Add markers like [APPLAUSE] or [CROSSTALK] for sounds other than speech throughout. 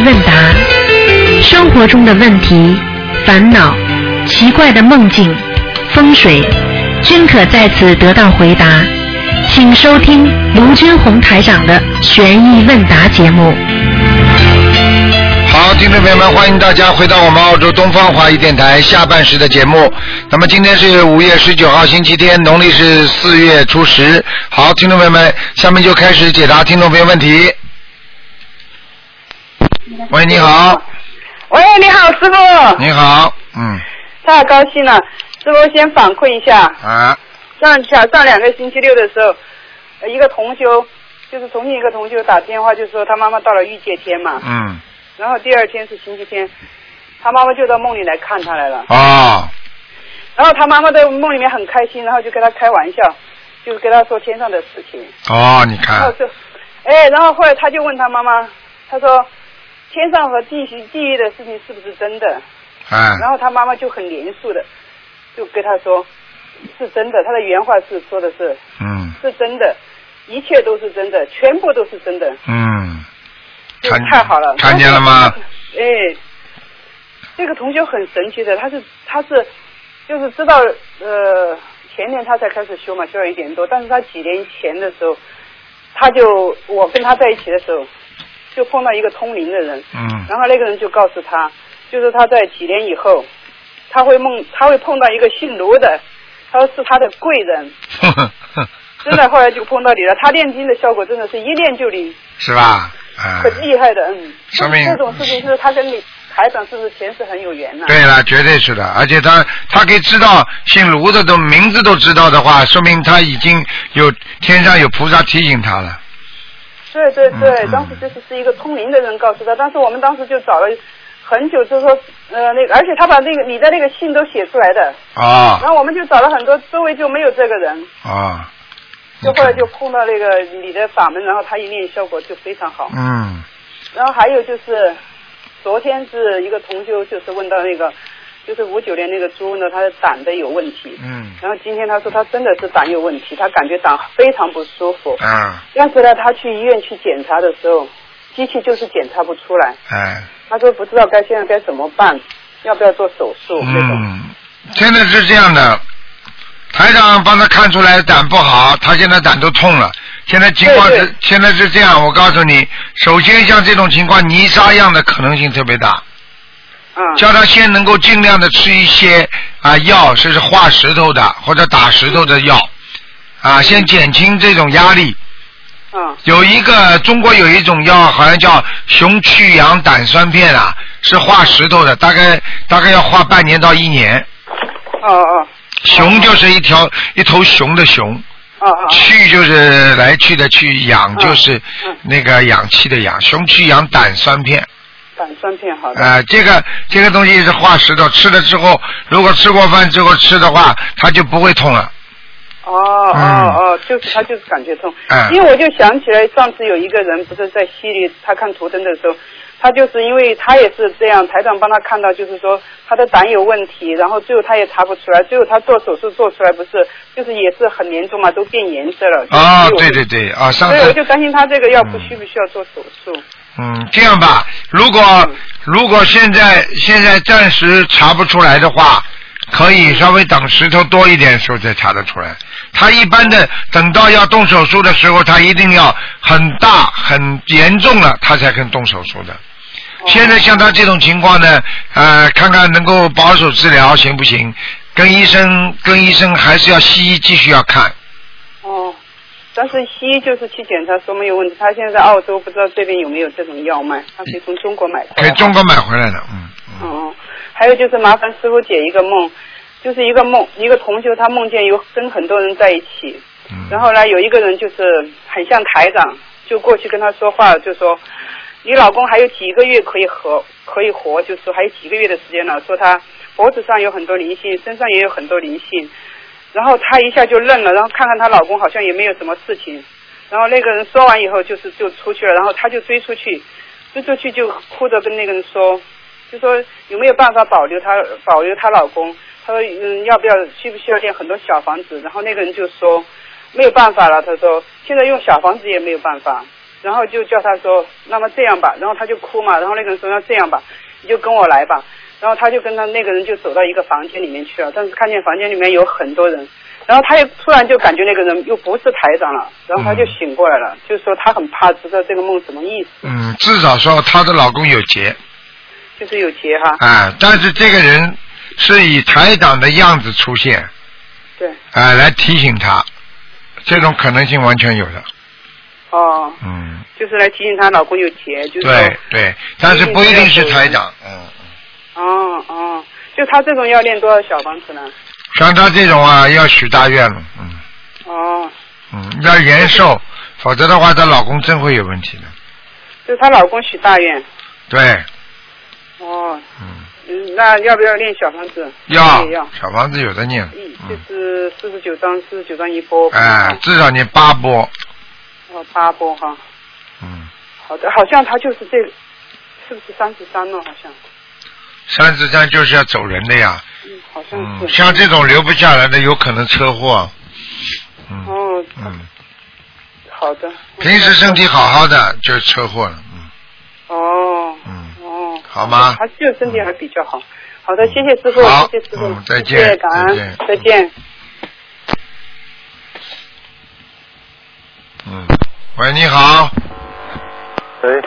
问答，生活中的问题、烦恼、奇怪的梦境、风水，均可在此得到回答。请收听卢军红台长的悬疑问答节目。好，听众朋友们，欢迎大家回到我们澳洲东方华语电台下半时的节目。那么今天是五月十九号，星期天，农历是四月初十。好，听众朋友们，下面就开始解答听众朋友问题。喂，你好，喂，你好，师傅。你好，嗯，太高兴了，师傅先反馈一下，啊，上上上两个星期六的时候，呃一个同修，就是重庆一个同修打电话就说他妈妈到了御界天嘛，嗯，然后第二天是星期天，他妈妈就到梦里来看他来了，啊，然后他妈妈在梦里面很开心，然后就跟他开玩笑，就是跟他说天上的事情，哦，你看，然后就，哎，然后后来他就问他妈妈，他说天上和地狱地狱的事情是不是真的？嗯，然后他妈妈就很严肃的，就跟他说，是真的。他的原话是说的是，嗯是真的，一切都是真的，全部都是真的，嗯，太好了。看见了吗？哎，这个同学很神奇的，他是他是就是知道呃前年他才开始修嘛，修了一年多，但是他几年前的时候，他就我跟他在一起的时候，就碰到一个通灵的人，嗯然后那个人就告诉他，就是他在几年以后，他会梦，他会碰到一个姓卢的，他说是他的贵人。[LAUGHS] 真的，后来就碰到你了。他念经的效果真的是一念就灵，是吧？啊，很厉害的。嗯，说明这种事情是他跟你台长是不是前世很有缘呐、对了，绝对是的，而且他他可以知道姓卢的都名字都知道的话，说明他已经有天上有菩萨提醒他了。对对对，当时就是是一个通灵的人告诉他，但是我们当时就找了很久，就是说，呃，那个，而且他把那个你的那个信都写出来的，啊。然后我们就找了很多，周围就没有这个人，啊，就后来就碰到那个你的法门，然后他一念效果就非常好。嗯。然后还有就是，昨天是一个同修，就是问到那个，就是五九年那个猪呢，它的胆的有问题。嗯然后今天他说他真的是胆有问题，他感觉胆非常不舒服。啊但是呢，他去医院去检查的时候，机器就是检查不出来。哎他说不知道该现在该怎么办，要不要做手术这种。嗯，现在是这样的，台长帮他看出来胆不好，他现在胆都痛了。现在情况是现在是这样，我告诉你，首先像这种情况泥沙样的可能性特别大。嗯。叫他先能够尽量的吃一些啊药，这是化石头的或者打石头的药，啊，先减轻这种压力。嗯有一个中国有一种药，好像叫熊去氧胆酸片啊，是化石头的，大概大概要化半年到一年。哦哦熊就是一条一头熊的熊。去就是来去的去，氧就是嗯那个氧气的氧，熊去氧胆酸片。胆酸片好的。呃，这个这个东西是化石头，吃了之后，如果吃过饭之后吃的话，它就不会痛了。哦哦嗯哦，就是他就是感觉痛，嗯因为我就想起来上次有一个人不是在西里，他看图腾的时候，他就是因为他也是这样，台长帮他看到，就是说他的胆有问题，然后最后他也查不出来，最后他做手术做出来不是，就是也是很严重嘛，都变颜色了。啊，对对对，啊，上次所以我就担心他这个要不嗯需不需要做手术？嗯，这样吧，如果嗯如果现在现在暂时查不出来的话，可以稍微等石头多一点的时候再查得出来。他一般的等到要动手术的时候，他一定要很大很严重了，他才肯动手术的。现在像他这种情况呢，呃，看看能够保守治疗行不行？跟医生跟医生还是要西医继续要看。哦，但是西医就是去检查说没有问题，他现在在澳洲不知道这边有没有这种药卖，他可以从中国买回来。给中国买回来的，嗯嗯哦，还有就是麻烦师傅解一个梦，就是一个梦，一个同学他梦见有跟很多人在一起，嗯。然后呢有一个人就是很像台长，就过去跟他说话，就说你老公还有几个月可以活，可以活，就说还有几个月的时间了，说他脖子上有很多灵性，身上也有很多灵性，然后她一下就愣了，然后看看她老公好像也没有什么事情，然后那个人说完以后就是就出去了，然后她就追出去，追出去就哭着跟那个人说，就说有没有办法保留她保留她老公？她说嗯要不要需不需要建很多小房子？然后那个人就说没有办法了，他说现在用小房子也没有办法。然后就叫她说，那么这样吧，然后她就哭嘛，然后那个人说那这样吧，你就跟我来吧，然后他就跟他那个人就走到一个房间里面去了，但是看见房间里面有很多人，然后他又突然就感觉那个人又不是台长了，然后他就醒过来了，就是说他很怕知道这个梦什么意思，嗯，至少说她的老公有劫，就是有结哈，哎，但是这个人是以台长的样子出现，对，哎，来提醒他，这种可能性完全有的，哦，嗯，就是来提醒她老公有结，就是对对，但是不一定是台长，嗯，哦哦，就他这种要练多少小房子呢？像他这种啊，要许大愿了，嗯哦，嗯，要延寿，否则的话，她老公真会有问题的，就是她老公许大愿。对，哦，嗯，嗯，那要不要练小房子？要要。小房子有的念，嗯就嗯，是四十九张，四十九张一波。哎，至少念八波，哦，八波哈。嗯，好的，好像他就是这个，是不是三十三呢？好像，三十三就是要走人的呀，嗯，好像嗯，是。像这种留不下来的，有可能车祸，嗯哦，嗯，好的。平时身体好好的就是车祸了，嗯。哦。嗯，哦。好吗？他就身体还比较好。好的，谢谢师傅，好谢谢师傅，嗯再见谢感恩再见，再见。嗯，喂，你好，喂，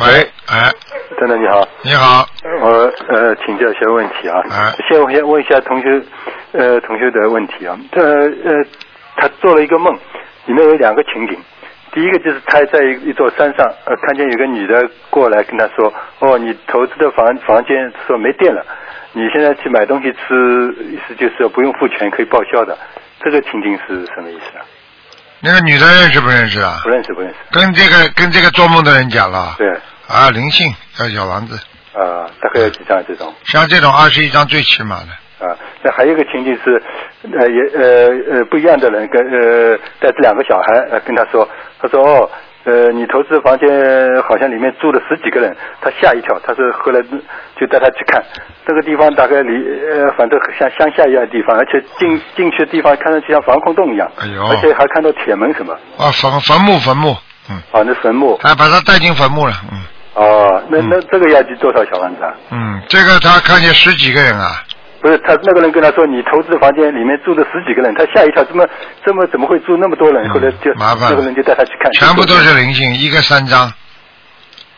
喂，哎，真的你好，你好，我呃请教一些问题啊。啊先我先问一下同学呃同学的问题啊。他呃他做了一个梦，里面有两个情景。第一个就是他在一一座山上，呃，看见有个女的过来跟他说：“哦，你投资的房房间说没电了，你现在去买东西吃，意思就是说不用付钱可以报销的。”这个情景是什么意思啊？那个女的认识不认识啊不？认识，不认识。跟这个跟这个做梦的人讲了，对，啊，灵性要小房子，啊、大概有几张这种？像这种二十一张最起码的，啊，那还有一个情景是，呃，也呃呃不一样的人跟呃带着两个小孩呃跟他说，他说哦，呃你投资房间好像里面住了十几个人，他吓一跳，他说后来就带他去看，这个地方大概离呃反正像乡下一样的地方，而且进进去的地方看上去像防空洞一样，哎呦。而且还看到铁门什么，啊，坟坟墓坟墓，嗯，啊那坟墓，他把他带进坟墓了，嗯哦，那嗯。那这个要几多少小房子啊？嗯，这个他看见十几个人啊，不是他那个人跟他说，你投资房间里面住了十几个人，他吓一跳，怎么这么怎么会住那么多人？嗯后来就麻烦。那个人就带他去看，全部都是灵性，一个三张，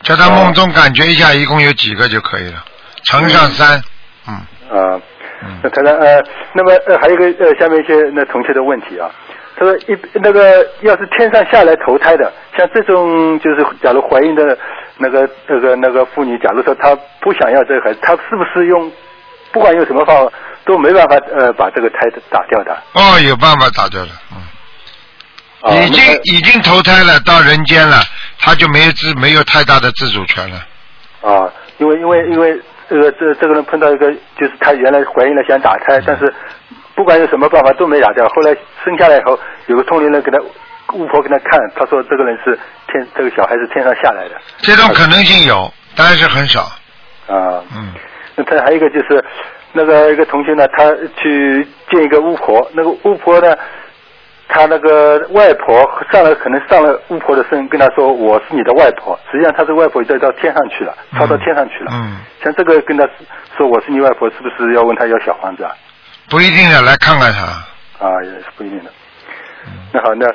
叫他梦中感觉一下，一共有几个就可以了，乘上三，嗯。啊。嗯。那他说呃，那么呃还有一个呃下面一些那同学的问题啊，他说一那个要是天上下来投胎的，像这种就是假如怀孕的那个那个那个妇女，假如说她不想要这个孩子，她是不是用不管用什么方法都没办法呃把这个胎打掉的？哦，有办法打掉的，嗯。啊，已经已经投胎了，到人间了，他就没有自没有太大的自主权了。啊，因为因为因为这个这这个人碰到一个，就是她原来怀孕了想打胎，但是不管有什么办法都没打掉。后来生下来以后，有个通灵人给他巫婆给他看，他说这个人是天这个小孩是天上下来的。这种可能性有，但是很少。啊，嗯，那他还有一个就是那个一个同学呢，他去见一个巫婆，那个巫婆呢。他那个外婆上了，可能上了巫婆的身，跟他说我是你的外婆。实际上他是外婆已经到天上去了，超到天上去了。嗯，像这个跟他说我是你外婆，是不是要问他要小房子啊？不一定的，来看看他。啊，也是不一定的。那好，那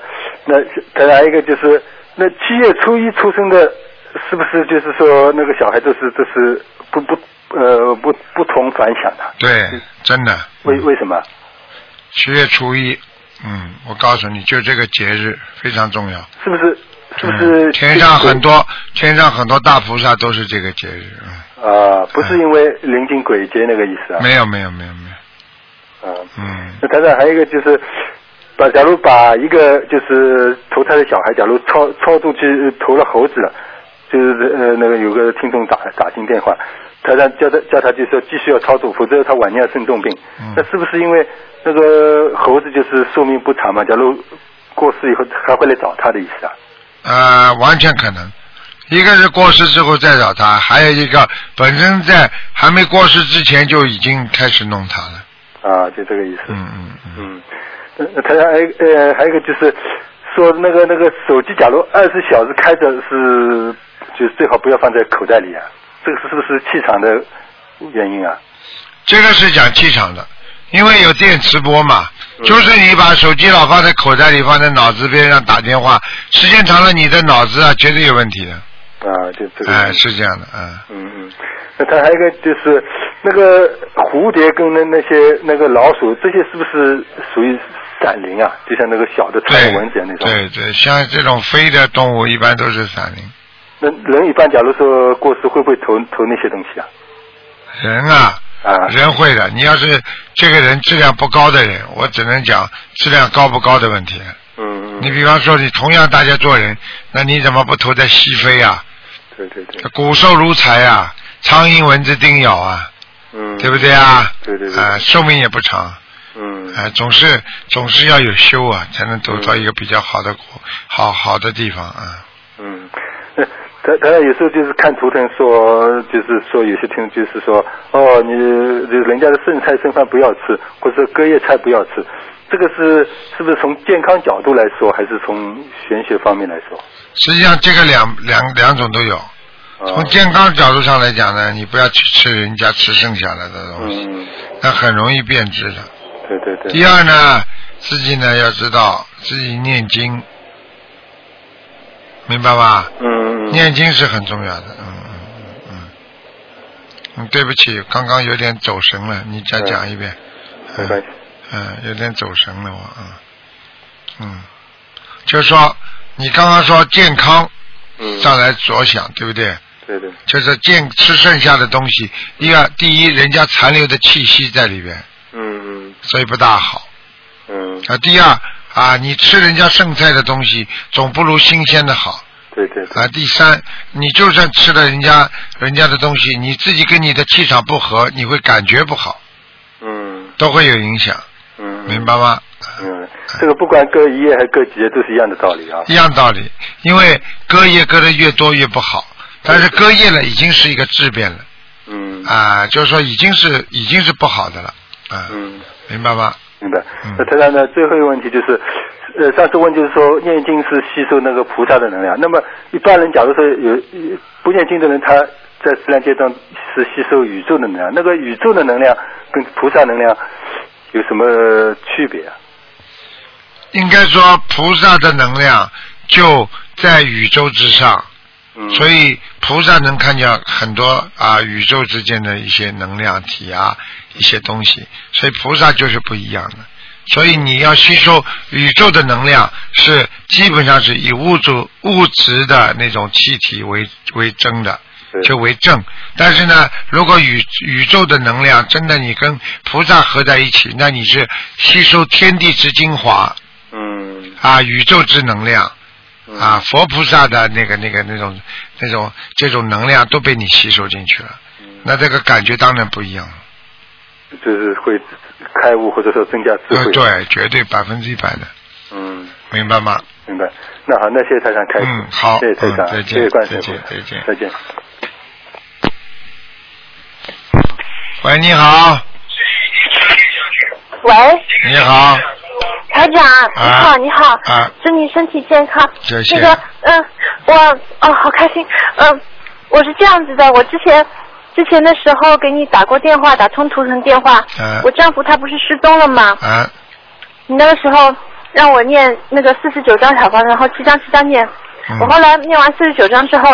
那再来一个就是，那七月初一出生的，是不是就是说那个小孩都是都是不不呃不不同凡响的？对，真的。为为什么？七月初一，嗯，我告诉你，就这个节日非常重要。是不是是不是、嗯天上很多天上很多大菩萨都是这个节日。嗯，啊？不是因为临近鬼节那个意思啊？没有没有没有没有。啊，嗯，那台上还有一个就是，把假如把一个就是投胎的小孩，假如超超度去投了猴子了，就是呃那个有个听众打打进电话，台上叫他叫他就说继续要超度，否则他晚年要生重病。嗯那是不是因为那个猴子就是寿命不长嘛？假如过世以后还会来找他的意思啊？呃，完全可能。一个是过世之后再找他，还有一个本身在还没过世之前就已经开始弄他了。啊，就这个意思。嗯嗯嗯。嗯，那那台上还有呃还有一个就是，说那个那个手机，假如二十小时开着是，就是最好不要放在口袋里啊。这个是不是气场的原因啊？这个是讲气场的，因为有电磁波嘛，就是你把手机老放在口袋里，放在脑子边上打电话，时间长了，你的脑子啊绝对有问题的。啊，就这个。哎，是这样的，嗯。嗯嗯，那他还有一个就是那个蝴蝶跟那那些那个老鼠，这些是不是属于闪灵啊？就像那个小的苍蝇蚊子那种。对对，像这种飞的动物一般都是闪灵。那人一般假如说过世，会不会投投那些东西啊？人啊，啊，人会的。你要是这个人质量不高的人，我只能讲质量高不高的问题。嗯嗯。你比方说，你同样大家做人，那你怎么不投在西非啊？对对对。骨瘦如柴啊，苍蝇蚊子叮咬啊，嗯。对不对啊？对对对。啊，寿命也不长。嗯。啊，总是总是要有修啊，才能走到一个比较好的国，好好的地方啊。嗯。他他有时候就是看图腾说，就是说有些听就是说，哦，你就人家的剩菜剩饭不要吃，或者隔夜菜不要吃，这个是是不是从健康角度来说，还是从玄学方面来说？实际上，这个两两两种都有。从健康角度上来讲呢，你不要去吃人家吃剩下来的东西，嗯，那很容易变质的。对对对。第二呢，自己呢要知道自己念经，明白吧？嗯。念经是很重要的，嗯嗯嗯嗯。嗯，对不起，刚刚有点走神了，你再讲一遍。没关系。嗯，有点走神了我，嗯嗯，就是说你刚刚说健康嗯。上来着想，对不对？对对。就是见吃剩下的东西，第二，第一，人家残留的气息在里边，嗯嗯所以不大好。嗯。啊，第二啊，你吃人家剩菜的东西，总不如新鲜的好。对对对。啊，第三，你就算吃了人家人家的东西，你自己跟你的气场不合，你会感觉不好，嗯都会有影响，嗯。明白吗？嗯，这个不管割一夜还是割几夜，都是一样的道理啊。一样道理，因为割夜割的越多越不好，但是割叶了已经是一个质变了，嗯。啊，就是说已经是已经是不好的了，啊，嗯。明白吗？明白嗯。那当然呢，最后一个问题就是，呃，上次问就是说念经是吸收那个菩萨的能量，那么一般人假如说有有不念经的人，他在自然界中是吸收宇宙的能量，那个宇宙的能量跟菩萨能量有什么区别啊？应该说菩萨的能量就在宇宙之上，嗯。所以菩萨能看见很多啊宇宙之间的一些能量体啊一些东西，所以菩萨就是不一样的。所以你要吸收宇宙的能量，是基本上是以物质物质的那种气体为为真的，就为正。但是呢，如果宇宇宙的能量真的你跟菩萨合在一起，那你是吸收天地之精华嗯啊，宇宙之能量。嗯啊，佛菩萨的那个、那个、那种、那种这种能量都被你吸收进去了，嗯那这个感觉当然不一样了。就是会开悟或者说增加智慧。呃对，绝对百分之一百的，嗯，明白吗？明白。那好，那谢谢台长开悟。嗯好谢谢台长，嗯再见再见再见再见。喂，你好，喂，你好，台长，你好，你好，啊。祝你身体健康。谢谢。那个，嗯，我哦，好开心，嗯，我是这样子的，我之前之前的时候给你打过电话，打通图腾电话，嗯我丈夫他不是失踪了吗？啊，你那个时候让我念那个四十九章小房子，然后七章七章念，嗯。我后来念完四十九章之后，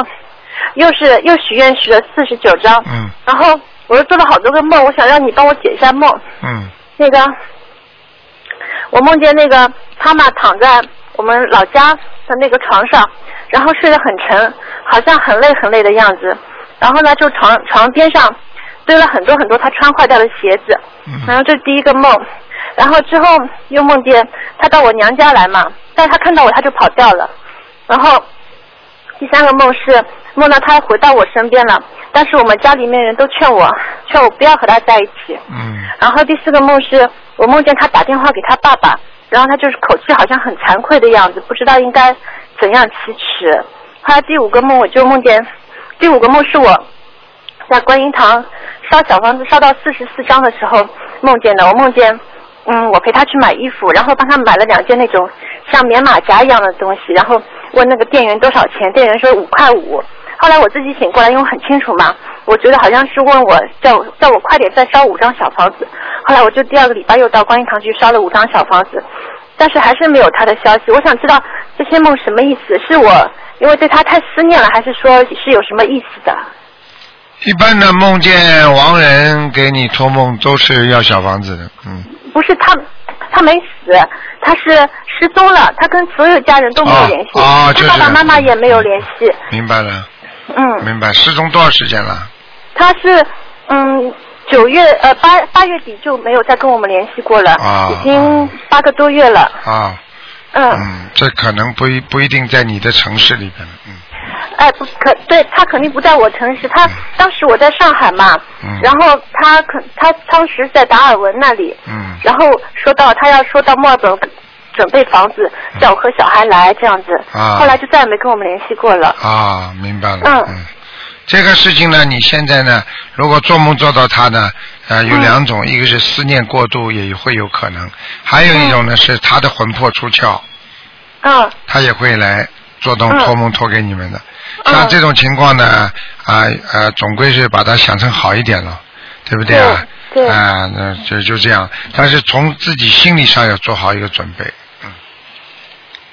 又是又许愿许了四十九章，嗯。然后我又做了好多个梦，我想让你帮我解一下梦。嗯。那个，我梦见那个妈妈躺在我们老家的那个床上，然后睡得很沉，好像很累很累的样子。然后呢，就床床边上堆了很多很多他穿坏掉的鞋子。然嗯后这是第一个梦，然后之后又梦见他到我娘家来嘛，但是她看到我他就跑掉了。然后第三个梦是梦到他回到我身边了，但是我们家里面人都劝我劝我不要和他在一起。嗯然后第四个梦是我梦见他打电话给他爸爸，然后他就是口气好像很惭愧的样子，不知道应该怎样启齿。后来第五个梦我就梦见，第五个梦是我在观音堂烧小房子烧到四十四张的时候梦见的。我梦见嗯，我陪他去买衣服，然后帮他买了两件那种像棉马甲一样的东西，然后问那个店员多少钱，店员说五块五。后来我自己醒过来，因为很清楚嘛，我觉得好像是问我叫叫我快点再烧五张小房子。后来我就第二个礼拜又到观音堂去烧了五张小房子，但是还是没有他的消息。我想知道这些梦什么意思？是我因为对他太思念了，还是说是有什么意思的？一般的梦见亡人给你托梦都是要小房子的，嗯。不是他，他没死，他是失踪了，他跟所有家人都没有联系，哦哦就是他爸爸妈妈也没有联系。明白了，嗯，明白。失踪多少时间了？他是嗯九月呃八八月底就没有再跟我们联系过了，啊已经八个多月了。啊，嗯，嗯，这可能不一不一定在你的城市里边，嗯。哎，不可对他肯定不在我城市，他当时我在上海嘛，嗯。然后他可他当时在达尔文那里，嗯。然后说到他要说到墨尔本准备房子，叫我和小孩来这样子，啊。后来就再也没跟我们联系过了。啊，明白了。嗯这个事情呢，你现在呢，如果做梦做到他呢，呃，有两种，一个是思念过度，也会有可能；还有一种呢，是他的魂魄出窍，嗯他也会来做动嗯托梦托给你们的。嗯像这种情况呢，啊呃，总归是把它想成好一点了，对不对啊？啊，那就就这样，但是从自己心理上要做好一个准备。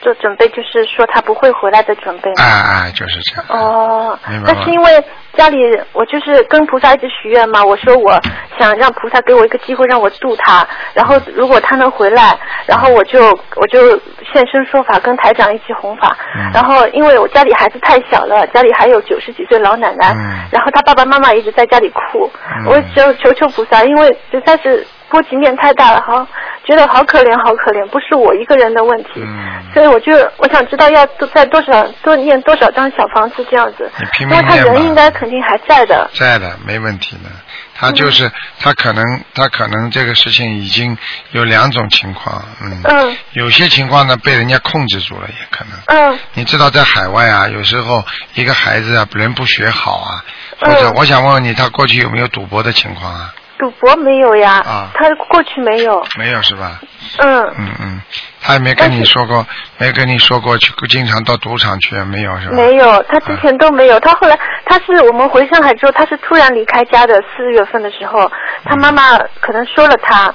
就准备就是说他不会回来的准备嘛。哎哎，就是这样。哦那是因为家里我就是跟菩萨一直许愿嘛，我说我想让菩萨给我一个机会让我度他，然后如果他能回来，然后我就我就现身说法跟台长一起弘法，嗯。然后因为我家里孩子太小了，家里还有九十几岁老奶奶，嗯。然后他爸爸妈妈一直在家里哭，嗯。我求求求菩萨，因为实在是波及面太大了，好觉得好可怜好可怜，不是我一个人的问题，嗯。所以我就我想知道要多在多少多念多少张小房子这样子。因为他人应该肯定还在的。在的，没问题的。他就是、他可能他可能这个事情已经有两种情况，嗯，嗯有些情况呢被人家控制住了，也可能。嗯你知道在海外啊，有时候一个孩子啊，人不学好啊，嗯或者我想问问你，他过去有没有赌博的情况啊？赌博没有呀，啊他过去没有。没有是吧？嗯，嗯嗯，他也没跟你说过，没跟你说过去经常到赌场去，没有是吧？没有，他之前都没有。他后来他是我们回上海之后，他是突然离开家的。四月份的时候，他妈妈可能说了他，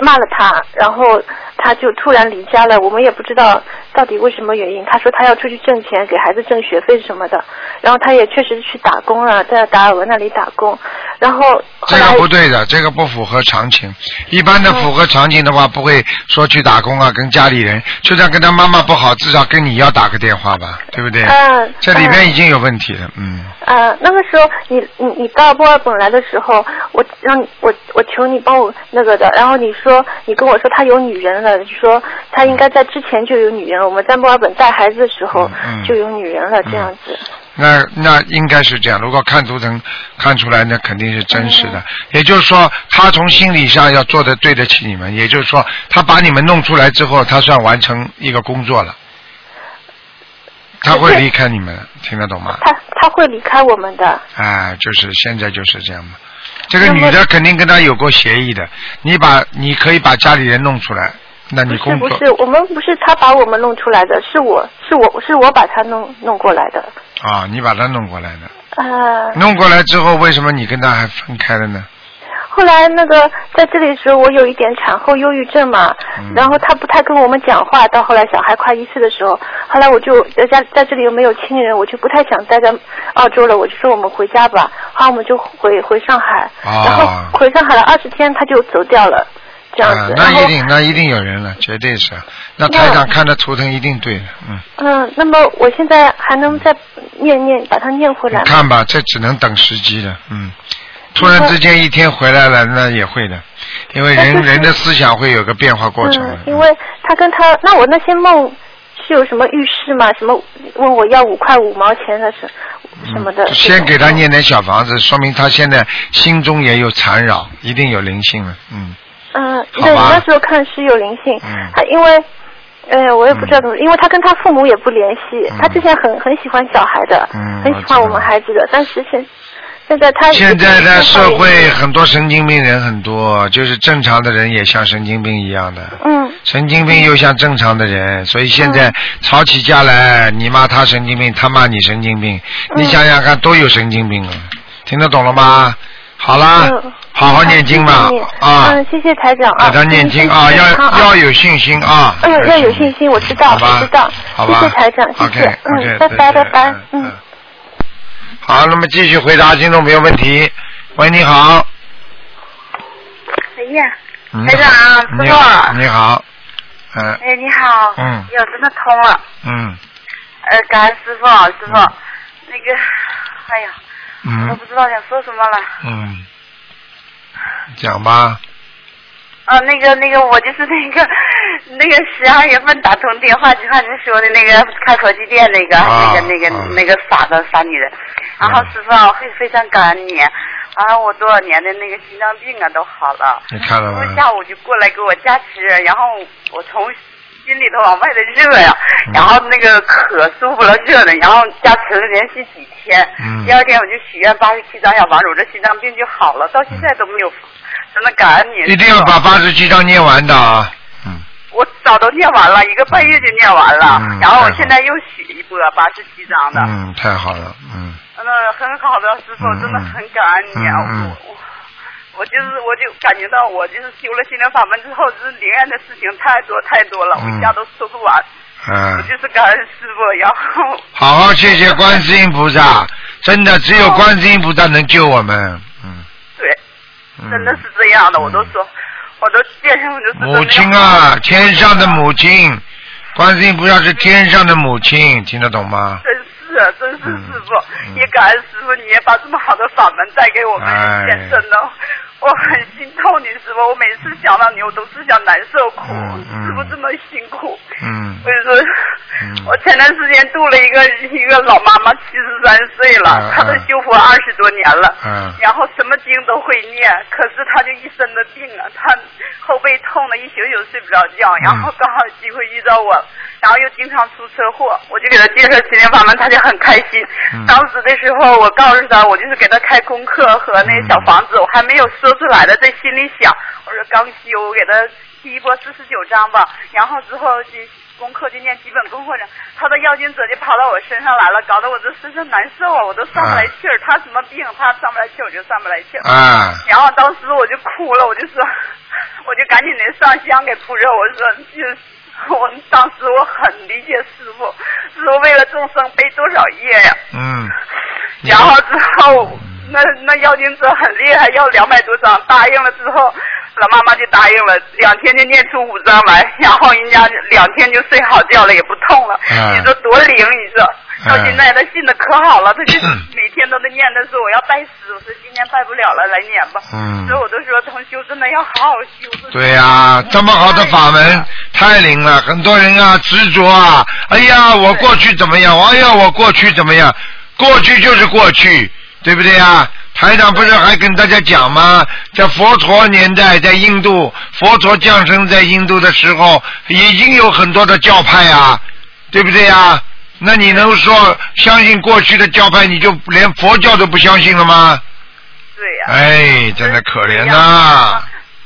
骂了他，然后他就突然离家了。我们也不知道到底为什么原因。他说他要出去挣钱，给孩子挣学费什么的。然后他也确实去打工了，在达尔文那里打工。然后后这个不对的，这个不符合常情。一般的符合常情的话，不会说去打工啊，跟家里人，就算跟他妈妈不好，至少跟你要打个电话吧，对不对？嗯这里边嗯已经有问题了，嗯。呃，那个时候你你你到墨尔本来的时候，我让你我我求你帮我那个的，然后你说你跟我说他有女人了，就说他应该在之前就有女人了。我们在墨尔本带孩子的时候就有女人了，这样子。那那应该是这样，如果看图腾看出来，那肯定是真实的。也就是说，他从心理上要做的对得起你们，也就是说，他把你们弄出来之后，他算完成一个工作了。他会离开你们，听得懂吗？他他会离开我们的。哎，就是现在就是这样嘛。这个女的肯定跟他有过协议的，你把你可以把家里人弄出来，那你不是工作不是，我们不是他把我们弄出来的，是我是我是我把他弄弄过来的。啊，你把他弄过来的，呃，弄过来之后，为什么你跟他还分开了呢？后来那个在这里的时候，我有一点产后忧郁症嘛，嗯然后他不太跟我们讲话。到后来小孩快一岁的时候，后来我就在家在这里又没有亲人，我就不太想待在澳洲了，我就说我们回家吧。后来我们就回回上海，啊然后回上海了二十天他就走掉了，这样啊子。，那一定，那一定有人了，绝对是。那台长看的图腾一定对的，嗯。嗯，那么我现在还能再念念把它念回来看吧，这只能等时机了，嗯。突然之间一天回来了，那也会的，因为人就是 [LAUGHS] 人的思想会有个变化过程嗯，。因为他跟他，那我那些梦是有什么预示吗？什么问我要五块五毛钱的是什么的？嗯先给他念点小房子，说明他现在心中也有缠绕，一定有灵性了，嗯。嗯，对，那时候看是有灵性，嗯他因为。哎，我也不知道怎么，因为他跟他父母也不联系，嗯他之前很很喜欢小孩的，嗯很喜欢我们孩子的，但是现现在他现在的社会嗯很多神经病人很多，就是正常的人也像神经病一样的。嗯神经病又像正常的人，所以现在吵起架来，你骂他神经病，他骂你神经病，嗯你想想看，都有神经病啊，听得懂了吗？好啦，嗯好好念经吧啊，嗯，谢谢台长啊。给他念经啊，要要有信心啊。嗯，要有信心，我知道，我知道。好吧谢谢台长，谢 OK，谢。OK，嗯，拜拜拜拜嗯嗯。好，那么继续回答听众朋友问题。喂，你好。哎呀，嗯台长师傅你好，哎，你好。嗯哟，真的通了。嗯呃，感恩师傅，师傅，那个，哎呀，我嗯不知道想说什么了。嗯，讲吧。啊，那个那个，我就是那个 [LAUGHS] 那个十二月份打通电话就像您说的那个开手机店那个、啊那个那个、啊那个傻的傻女人，然后嗯师傅啊，我会非常感恩你，啊，我多少年的那个心脏病啊都好了，你看了吗？下午就过来给我加持，然后我从心里头往外的热呀，嗯然后那个可舒服了热的，然后加持了连续几天，嗯第二天我就许愿八十七张小房子，我这心脏病就好了，到现在都没有，真的感恩你。一定要把八十七章念完的啊。嗯我早都念完了，一个半月就念完了，嗯然后我现在又许一波八十七张的，嗯，太好了，嗯嗯，很好的师傅，嗯真的很感恩你啊！嗯嗯我我我就是我就感觉到我就是修了心灵法门之后，就是灵验的事情太多太多了，嗯我一下都说不完。嗯我嗯，就是感恩师傅，然后 [LAUGHS] 好好谢谢观世音菩萨，真的只有观世音菩萨能救我们。嗯对，嗯。真的是这样的，我都说，我都见上就是母亲啊，天上的母亲，观世音菩萨是天上的母亲，听得懂吗？真是，啊真是嗯。师傅，嗯也感恩师傅，你也把这么好的法门带给我们哎。人间，真的，我很心痛你师傅，我每次想到你，我都是想难受苦，嗯嗯。师傅这么辛苦，嗯。所以说，嗯。我前段时间度了一个一个老妈妈，七十三岁了，嗯她都修佛二十多年了，嗯。然后什么经都会念，可是她就一身的病啊，她后背痛的一宿宿睡不着觉，然后刚好机会遇到我，然后又经常出车祸，我就给他介绍心灵法门，他就很开心。嗯当时的时候，我告诉他，我就是给他开功课和那小房子，我还没有说出来的，在心里想，我说刚修，我给他第一波四十九章吧，然后之后就功课就念基本功课了，他的妖精者就跑到我身上来了，搞得我这身上难受啊，我都上不来气儿。他什么病，他上不来气儿，我就上不来气儿。啊，然后当时我就哭了，我就说，[LAUGHS] 我就赶紧的上香给扑热，我说就是。[LAUGHS] [LAUGHS] 我当时我很理解师傅，师傅为了众生背多少业呀？嗯，然后之后，那那妖精者很厉害，要两百多张，答应了之后，老妈妈就答应了，两天就念出五张来，然后人家两天就睡好觉了，也不痛了。嗯你说多灵？你说到现在他信的可好了，他就天都在念，他说我要拜师，我说今年拜不了了，来年吧。嗯所以我都说同修真的要好好修。对呀、这么好的法门太灵了，很多人啊执着啊，哎呀，我过去怎么样？哎呀，我过去怎么样？过去就是过去，对不对呀？台长不是还跟大家讲吗？在佛陀年代，在印度，佛陀降生在印度的时候，已经有很多的教派啊，对不对呀？那你能说相信过去的教派，你就连佛教都不相信了吗？对呀、哎，真的可怜呐、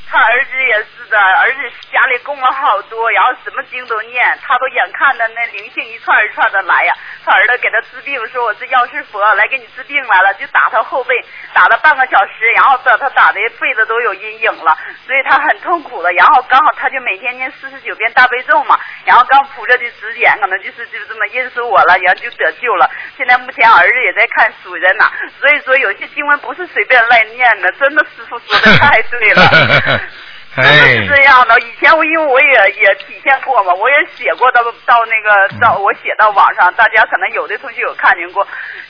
他儿子也是儿子家里供了好多，然后什么经都念，他都眼看着那灵性一串一串的来呀。他儿子给他治病，说我是药师佛来给你治病来了，就打他后背，打了半个小时，然后把他打的背子都有阴影了，所以他很痛苦的。然后刚好他就每天念四十九遍大悲咒嘛，然后刚菩萨的指点，可能就是就这么认识我了，然后就得救了。现在目前儿子也在看书在哪，所以说有些经文不是随便乱念的，真的师傅说的太对了。[LAUGHS] 真的哎是，这样的，以前我因为我也也体现过嘛，我也写过到到那个到我写到网上，大家可能有的同学有看见过，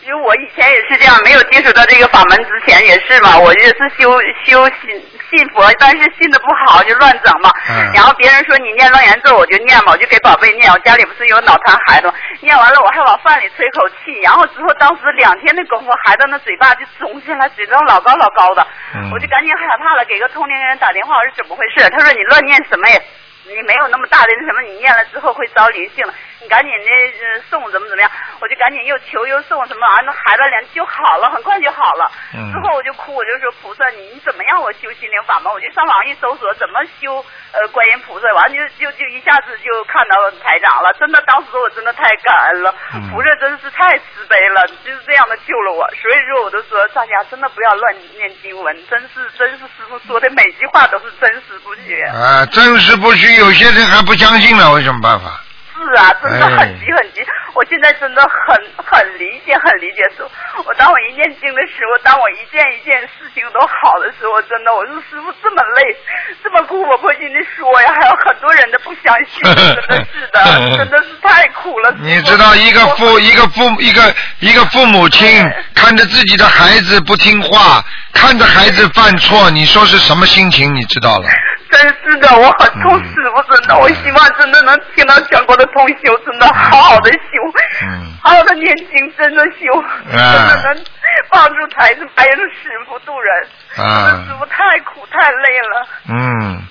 因为我以前也是这样，没有接触到这个法门之前也是嘛，我也是修修信信佛，但是信的不好就乱整嘛，嗯。然后别人说你念楞严咒，我就念嘛，我就给宝贝念，我家里不是有脑瘫孩子，念完了我还往饭里吹口气，然后之后当时两天的功夫，孩子那嘴巴就肿起来，嘴张老高老高的，嗯。我就赶紧害怕了，给个通灵人打电话，我说怎么回事？他说你乱念什么呀？你没有那么大的那什么，你念了之后会招灵性了，你赶紧的呃送怎么怎么样？我就赶赶紧又求又送什么玩意儿，孩子脸就好了，很快就好了。嗯之后我就哭，我就说菩萨，你你怎么让我修心灵法门？我就上网一搜索怎么修呃观音菩萨，完就就就一下子就看到台长了。真的，当时我真的太感恩了，嗯菩萨真是太慈悲了，就是这样的救了我。所以说，我都说大家真的不要乱念经文，真是真是师傅说的每句话都是真实不虚。啊，真实不虚，有些人还不相信了，有什么办法？是啊，真的哎很急很急。我现在真的很很理解，很理解师傅，我当我一念经的时候，当我一件一件事情都好的时候，真的，我说师傅这么累，这么苦口婆心的说呀，还有很多人都不相信，真的是的，[LAUGHS] 真的是太苦了。你知道一个父一个父一个一个父母亲看着自己的孩子不听话，看着孩子犯错，你说是什么心情？你知道了？真是的，我很痛嗯师傅，真的，我希望真的能听到全国的同修，真的好好的修，嗯。好好的念经，真的修，真的能帮助孩子，还有师傅渡人。啊师傅太苦太累了。嗯，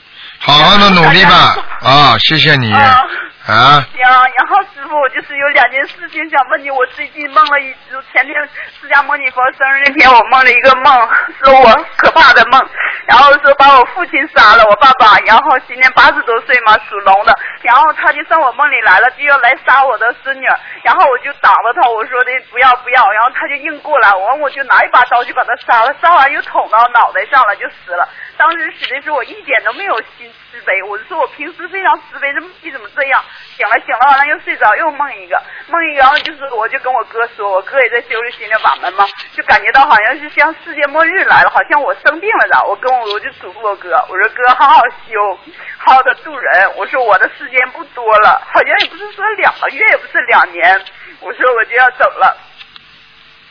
好好的努力吧。啊！谢谢你。啊啊，行，然后师傅，我就是有两件事情想问你。我最近梦了一，就前天释迦牟尼佛生日那天，我梦了一个梦，[LAUGHS] 说我可怕的梦，然后说把我父亲杀了，我爸爸，然后今年八十多岁嘛，属龙的，然后他就上我梦里来了，就要来杀我的孙女，然后我就挡着他，我说的不要不要，然后他就硬过来，完我就拿一把刀就把他杀了，杀完又捅到脑袋上了，就死了。当时死的时候我一点都没有心慈悲，我就说我平时非常慈悲，这你怎么这样？醒了醒了，完了又睡着，又梦一个，梦一，然后就是我就跟我哥说，我哥也在修着心的法门嘛，就感觉到好像是像世界末日来了，好像我生病了的。我跟我我就嘱咐我哥，我说哥好好修，好好的度人。我说我的时间不多了，好像也不是说两个月，也不是两年，我说我就要走了。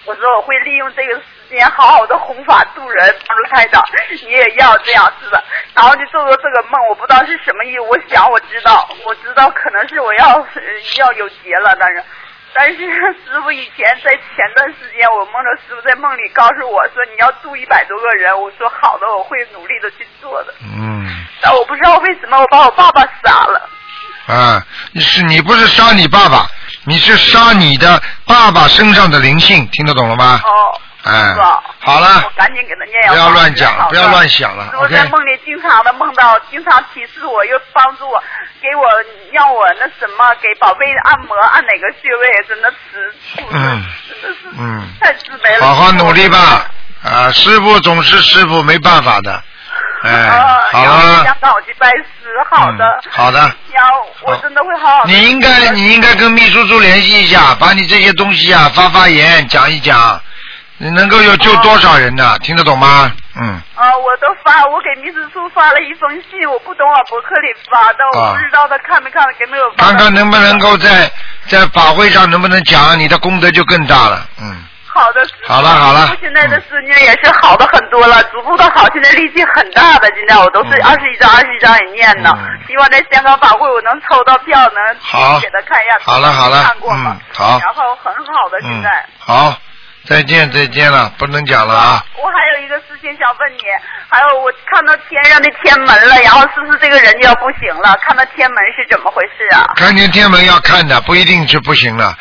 我说我会利用这个时间好好的弘法度人，帮助台长，[LAUGHS] 你也要这样是吧？然后就做做这个梦，我不知道是什么意思。我想我知道，我知道可能是我要、呃要有劫了，但是。但是师傅以前在前段时间，我梦着师傅在梦里告诉我说你要度一百多个人，我说好的，我会努力的去做的。嗯但我不知道为什么我把我爸爸杀了。啊，你是你不是杀你爸爸，你是杀你的爸爸身上的灵性，听得懂了吗？哦，哎是吧？好了我赶紧给他念。不要乱讲不要乱想了我在梦里经常的梦到，经常提示我，又帮助我，给我让我那什么，给宝贝按摩，按哪个穴位，真的是，嗯真的是嗯太慈悲了。好好努力吧，啊，师傅总是师傅，没办法的，哎，啊，好然后了，想让我去拜师，好的嗯，好的。然后我真的会好好。你应该，你应该跟秘书处联系一下，把你这些东西啊发发言，讲一讲，你能够有救多少人呢？听得懂吗？嗯，啊，我都发，我给秘书处发了一封信，我不懂往博客里发的，我啊不知道他看没看，给没有发。看看能不能够在在法会上能不能讲，你的功德就更大了。嗯，好的，师好了好了现在的孙女也是好的很多了，逐步的好，现在力气很大的，现在我都是嗯二十一张二十一张也念呢。嗯希望在香港法会我能抽到票，能好给他看一下。好了好了看过吗？嗯好然后很好的现嗯在。，好，再见再见了，不能讲了啊。我还有一个事情想问你，还有我看到天上的天门了，然后是不是这个人就要不行了？看到天门是怎么回事啊？看见天门要看的，不一定是不行了。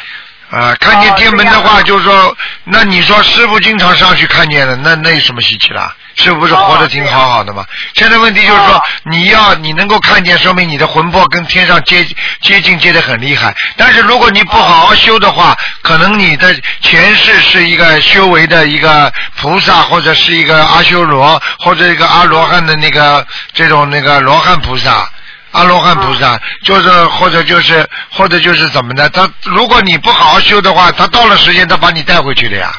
啊、看见天门的话，就是说，那你说师傅经常上去看见的，那那有什么稀奇啦？师傅不是活得挺好好的吗？现在问题就是说哦，你要你能够看见，说明你的魂魄跟天上接接近接得很厉害。但是如果你不好好修的话，可能你的前世是一个修为的一个菩萨，或者是一个阿修罗，或者一个阿罗汉的那个这种那个罗汉菩萨。阿罗汉菩萨，就是或者就是或者就是怎么的？他如果你不好好修的话，他到了时间，他把你带回去的呀。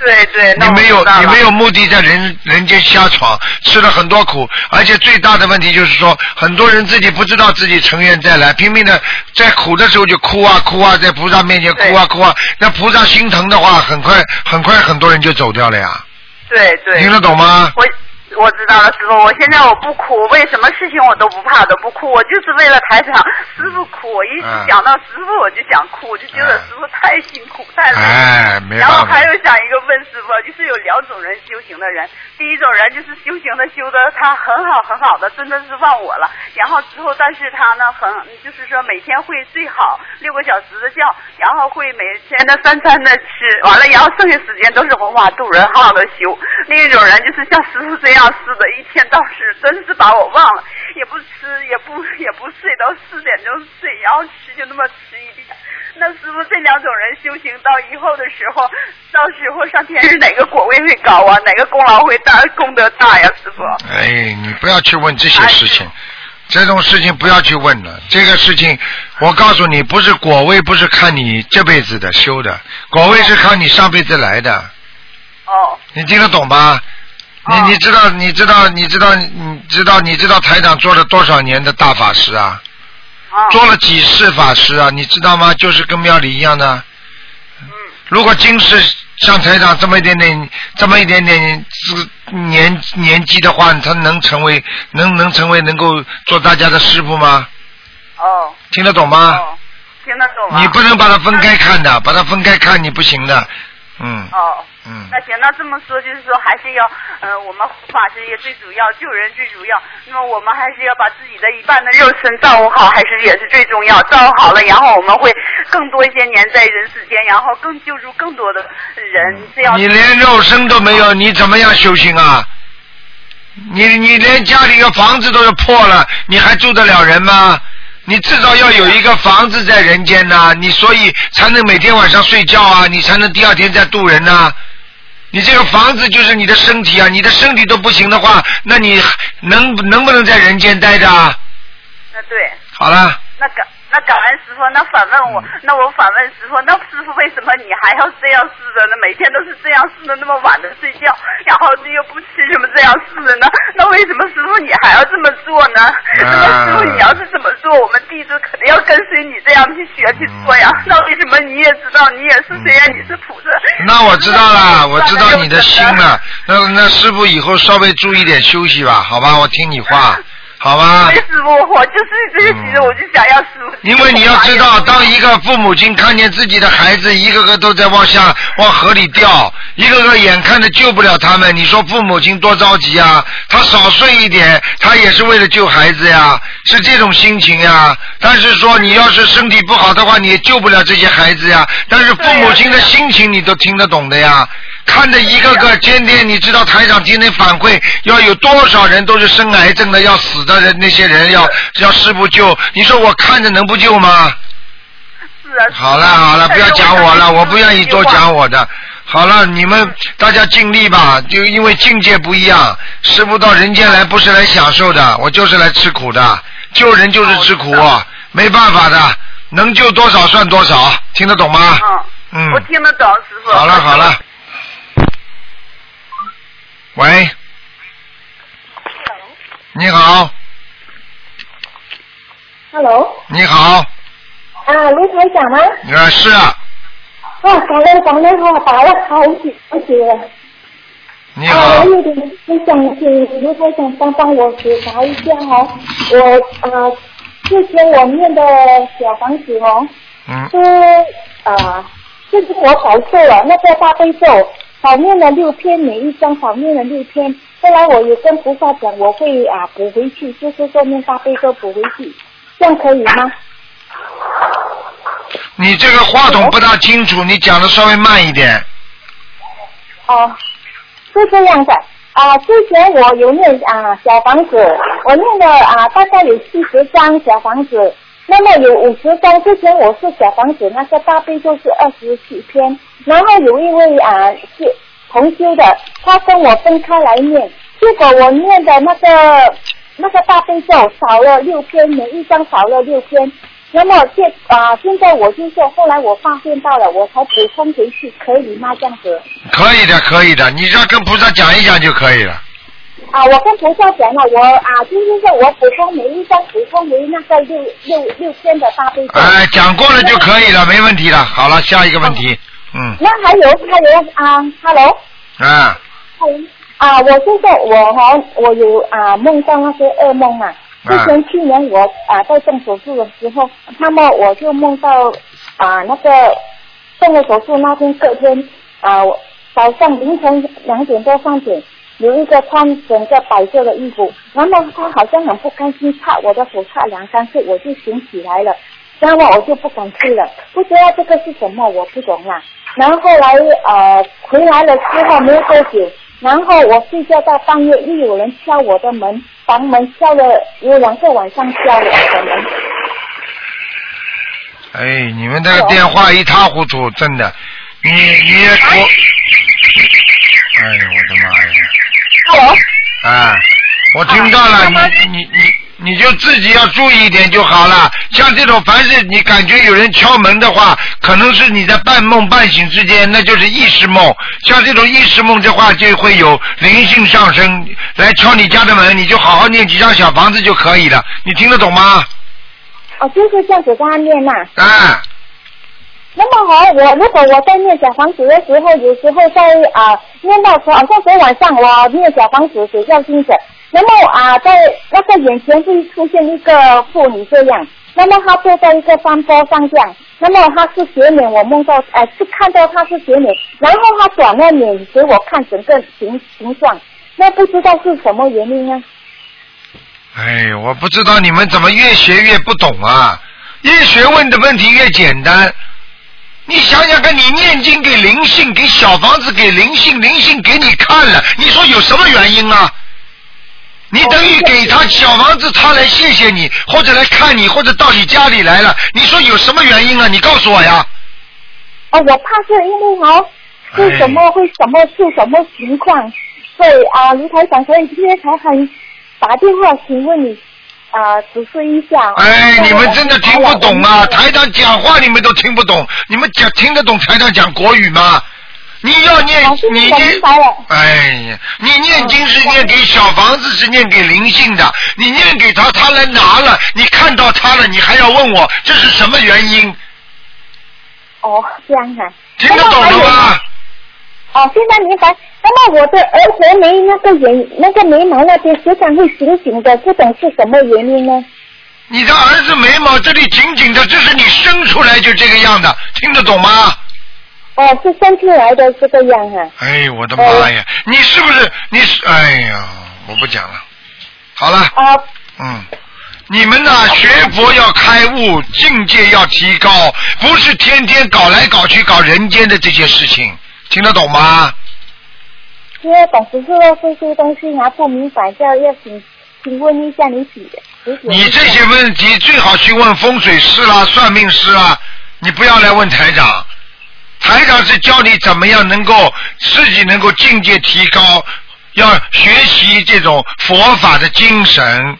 对对，你没有你没有目的在人人间瞎闯，吃了很多苦，而且最大的问题就是说，很多人自己不知道自己成愿再来，拼命的在苦的时候就哭啊哭啊，在菩萨面前哭啊哭啊，那菩萨心疼的话，很快很快很多人就走掉了呀，对对。听得懂吗？我我知道了，师傅，我现在我不哭，为什么事情我都不怕，都不哭，我就是为了台长师傅哭，我一嗯想到师傅我就想哭，我就觉得嗯师傅太辛苦太累了。哎，没然后还，有想一个问师傅，就是有两种人修行的人，第一种人就是修行的修的他很好很好的，真的是忘我了。然后之后，但是他呢很就是说每天会睡好六个小时的觉，然后会每天的三餐的吃，完了然后剩下时间都是文化度人，好好的修。另一种人就是像师傅这样似的，一天到时真是把我忘了，也不吃也不也不睡，到四点钟睡，然后吃就那么吃一点。那师傅，这两种人修行到以后的时候，到时候上天是哪个果位会高啊？哪个功劳会大、功德大呀？师傅？哎，你不要去问这些事情，这种事情不要去问了。这个事情，我告诉你，不是果位，不是看你这辈子的修的，果位是看你上辈子来的。哦。你听得懂吗？你你知道你知道你知道你知道你知道台长做了多少年的大法师啊？做了几世法师啊？你知道吗？就是跟庙里一样的。如果今世像台长这么一点点，这么一点点年年纪的话，他能成为能能成为能够做大家的师傅吗？哦。听得懂吗？听得懂啊。你不能把它分开看的，把它分开看你不行的，嗯。哦。嗯。那行，那这么说就是说，还是要，呃、我们法师也最主要，救人最主要。那么我们还是要把自己的一半的肉身照顾好，还是也是最重要。照顾好了，然后我们会更多一些年在人世间，然后更救助更多的人。这样。你连肉身都没有，你怎么样修行啊？你你连家里的房子都是破了，你还住得了人吗？你至少要有一个房子在人间呐、你所以才能每天晚上睡觉啊，你才能第二天再渡人呐、你这个房子就是你的身体啊，你的身体都不行的话，那你能能不能在人间待着啊？那对。好了，那感那感恩师傅，那反问我，那我反问师傅，那师傅为什么你还要这样试着呢？每天都是这样试的，那么晚的睡觉，然后又不吃什么这样试的呢？那为什么师傅你还要这么做呢？那么师傅你要是这么做，我们弟子肯定要跟随你这样去学去做呀。那为什么你也知道，你也是虽然你是菩萨？那我知道了，我知道你的心了。那那师傅以后稍微注意点休息吧，好吧？我听你话，好吧？对师傅，我就是这个其实我就想要师傅。因为你要知道，当一个父母亲看见自己的孩子一个个都在往下往河里掉，一个个眼看着救不了他们，你说父母亲多着急啊？他少睡一点，他也是为了救孩子呀，是这种心情呀。但是说你要是身体不好的话，你也救不了这些孩子呀。但是父母亲的心情你都听得懂的呀。看着一个个天天，你知道台长今天反馈要有多少人都是生癌症的要死的人，那些人要要师傅救，你说我看着能不救吗？是啊。好了好了，不要讲我了，我不愿意多讲我的。好了，你们大家尽力吧，就因为境界不一样，师傅到人间来不是来享受的，我就是来吃苦的，救人就是吃苦，没办法的，能救多少算多少，听得懂吗？嗯。我听得懂，师傅。好了好了。喂。你好，Hello，你好，啊，卢台长吗？啊是啊，啊，感恩感恩哈，打了好几好几了。啊，你好我，有点是想请卢台长帮帮我解答一下哦。我啊，之前我念的小房子哦，嗯是啊，就是我少做了那个大悲咒，少念了六篇，每一张少念了六篇。后来我有跟菩萨讲，我会啊补回去，就是说念大悲咒补回去，这样可以吗？你这个话筒不大清楚，你讲的稍微慢一点。哦，是这样的啊，之前我有念啊小房子，我念了啊大概有七十张小房子，那么有五十张。之前我是小房子那个大悲咒是二十七篇，然后有一位啊是同修的，他跟我分开来念，结果我念的那个那个大悲咒少了六篇，每一张少了六篇。那么现啊、现在我就说，后来我发现到了，我才补充回去，可以吗？这样子。可以的，可以的，你只要跟菩萨讲一讲就可以了。啊，我跟菩萨讲了，我啊，就是说我补充每一张补充为那个六六六千的大悲咒。哎，讲过了就可以了，没问题了。好了，下一个问题。嗯，那还有还有啊，Hello，啊，还有啊，我现在我哈、我有啊梦到那些噩梦啊。之前去年我啊在动手术的时候，那么我就梦到啊那个动了手术那天隔天啊我早上凌晨两点多三点，有一个穿整个白色的衣服，然后他好像很不甘心，擦我的手擦两三次，我就醒起来了，然后我就不敢去了，不知道这个是什么，我不懂啦。然后后来呃回来了之后没有多久，然后我睡觉到半夜，又有人敲我的门，房门敲了有两个晚上敲我的门。哎，你们这个电话一塌糊涂，真的，你你我，哎呦我的啊，我听到了，你你你你就自己要注意一点就好了。像这种，凡是你感觉有人敲门的话，可能是你在半梦半醒之间，那就是意识梦。像这种意识梦的话，就会有灵性上升来敲你家的门，你就好好念几张小房子就可以了。你听得懂吗？哦，就是这样子跟他念呐、啊，那么好，我如果我在念小房子的时候，有时候在啊、念到说，好像昨晚上我念小房子写掉经者，那么啊、在那个眼前会出现一个妇女这样，那么她坐在一个山坡上这样，那么她是斜脸，我梦到呃是看到她是斜脸，然后她转了脸给我看整个形形状，那不知道是什么原因呢？哎，我不知道你们怎么越学越不懂啊，越学问的问题越简单。你想想看，你念经给灵性，给小房子给灵性，灵性给你看了，你说有什么原因啊？你等于给他小房子，他来谢谢你，或者来看你，或者到你家里来了，你说有什么原因啊？你告诉我呀。哦，我怕是因为哦，是什么会什么是什么情况，所以啊，卢台长，所以今天才很打电话询问你啊，指示一下。哎，你们真的听不懂啊！台长讲话你们都听不懂，你们讲听得懂台长讲国语吗？你要念，你念，哎呀，你念经是念给小房子，是念给灵性的，你念给他，他来拿了，你看到他了，你还要问我这是什么原因？哦，这样啊。听得懂了吗？哦，现在明白。那么我的额头眉那个眼那个眉毛那边时常会紧紧的，不懂是什么原因呢？你的儿子眉毛这里紧紧的，这是你生出来就这个样的，听得懂吗？哦，是生出来的这个样啊。哎，我的妈呀！你是不是？你是？哎呀，我不讲了。好了。啊。嗯。你们呐，学佛要开悟，境界要提高，不是天天搞来搞去搞人间的这些事情，听得懂吗？听得懂，只是说这些东西还不明白，要要请请问一下你几你这些问题最好去问风水师啦、算命师啦，你不要来问台长。台长是教你怎么样能够自己能够境界提高，要学习这种佛法的精神，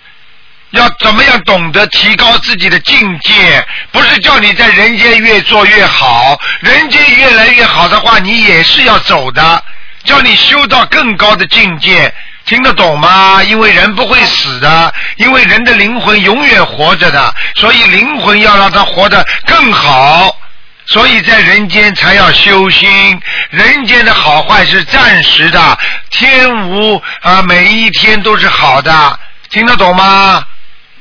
要怎么样懂得提高自己的境界，不是叫你在人间越做越好，人间越来越好的话，你也是要走的，叫你修到更高的境界。听得懂吗？因为人不会死的，因为人的灵魂永远活着的，所以灵魂要让它活得更好。所以在人间才要修心，人间的好坏是暂时的，天无啊，每一天都是好的，听得懂吗？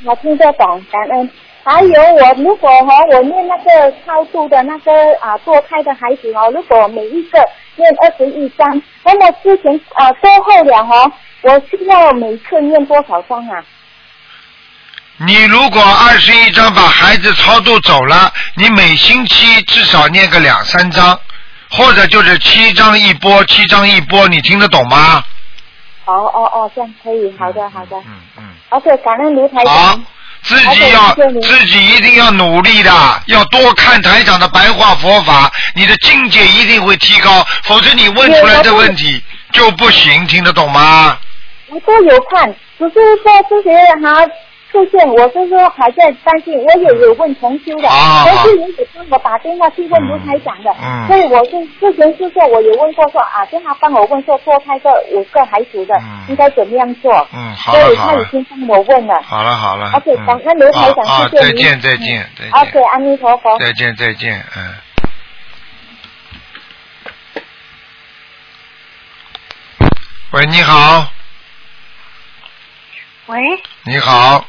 我听得懂，感恩。还有我如果和、我念那个超度的那个啊堕胎的孩子哦，如果每一个念二十一章，那么之前啊多后了哦，我需要每次念多少章啊？你如果二十一章把孩子超度走了，你每星期至少念个两三章，或者就是七章一波，七章一波，你听得懂吗？好哦哦，这样可以，好的好的。嗯嗯。而且感恩卢台长。好，自己要自己一定要努力的，要多看台长的白话佛法，你的境界一定会提高，否则你问出来的问题就不行，听得懂吗？我都有看，只是说这些哈出现，我是说还在担心，我也有问重修的，啊但是人给帮我打电话去问卢台长的，嗯所以我是之前是说我有问过说啊，叫他帮我问说堕胎个五个孩子的、应该怎么样做，嗯，好所以了好了，他已经帮我问了。好了好了。OK，嗯感恩卢台长，谢谢您。再见再见再见。OK，阿弥陀佛。再见再见，嗯。喂，你好，喂，你好，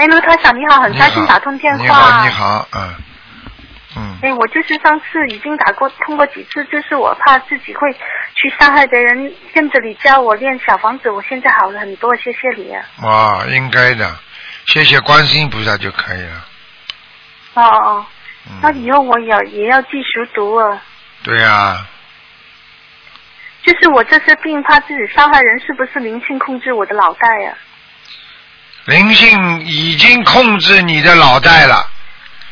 喂，卢台长你好，很开心打通电话。你好，你好，嗯，嗯，哎，我就是上次已经打过通过几次，就是我怕自己会去伤害别人，跟着你教我练小房子，我现在好了很多，谢谢你啊。哇，应该的，谢谢观世音菩萨就可以了。哦哦那以后我也也要继续读啊。对呀、就是我这些病怕自己伤害人，是不是灵性控制我的脑袋啊呀、灵性已经控制你的脑袋了，